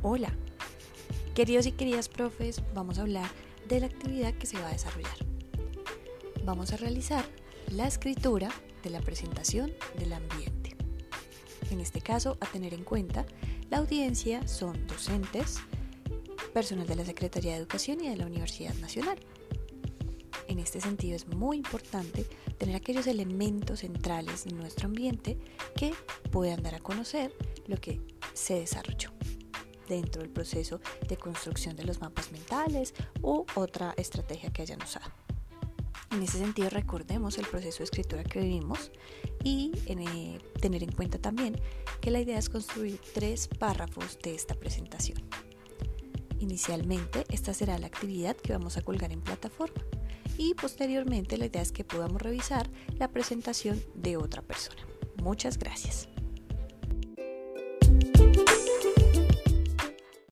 Hola, queridos y queridas profes, vamos a hablar de la actividad que se va a desarrollar. Vamos a realizar la escritura de la presentación del ambiente. En este caso, a tener en cuenta, la audiencia son docentes, personal de la Secretaría de Educación y de la Universidad Nacional. En este sentido es muy importante tener aquellos elementos centrales de nuestro ambiente que puedan dar a conocer lo que se desarrolló dentro del proceso de construcción de los mapas mentales u otra estrategia que hayan usado. En ese sentido, recordemos el proceso de escritura que vivimos y eh, tener en cuenta también que la idea es construir tres párrafos de esta presentación. Inicialmente, esta será la actividad que vamos a colgar en plataforma y posteriormente la idea es que podamos revisar la presentación de otra persona. Muchas gracias.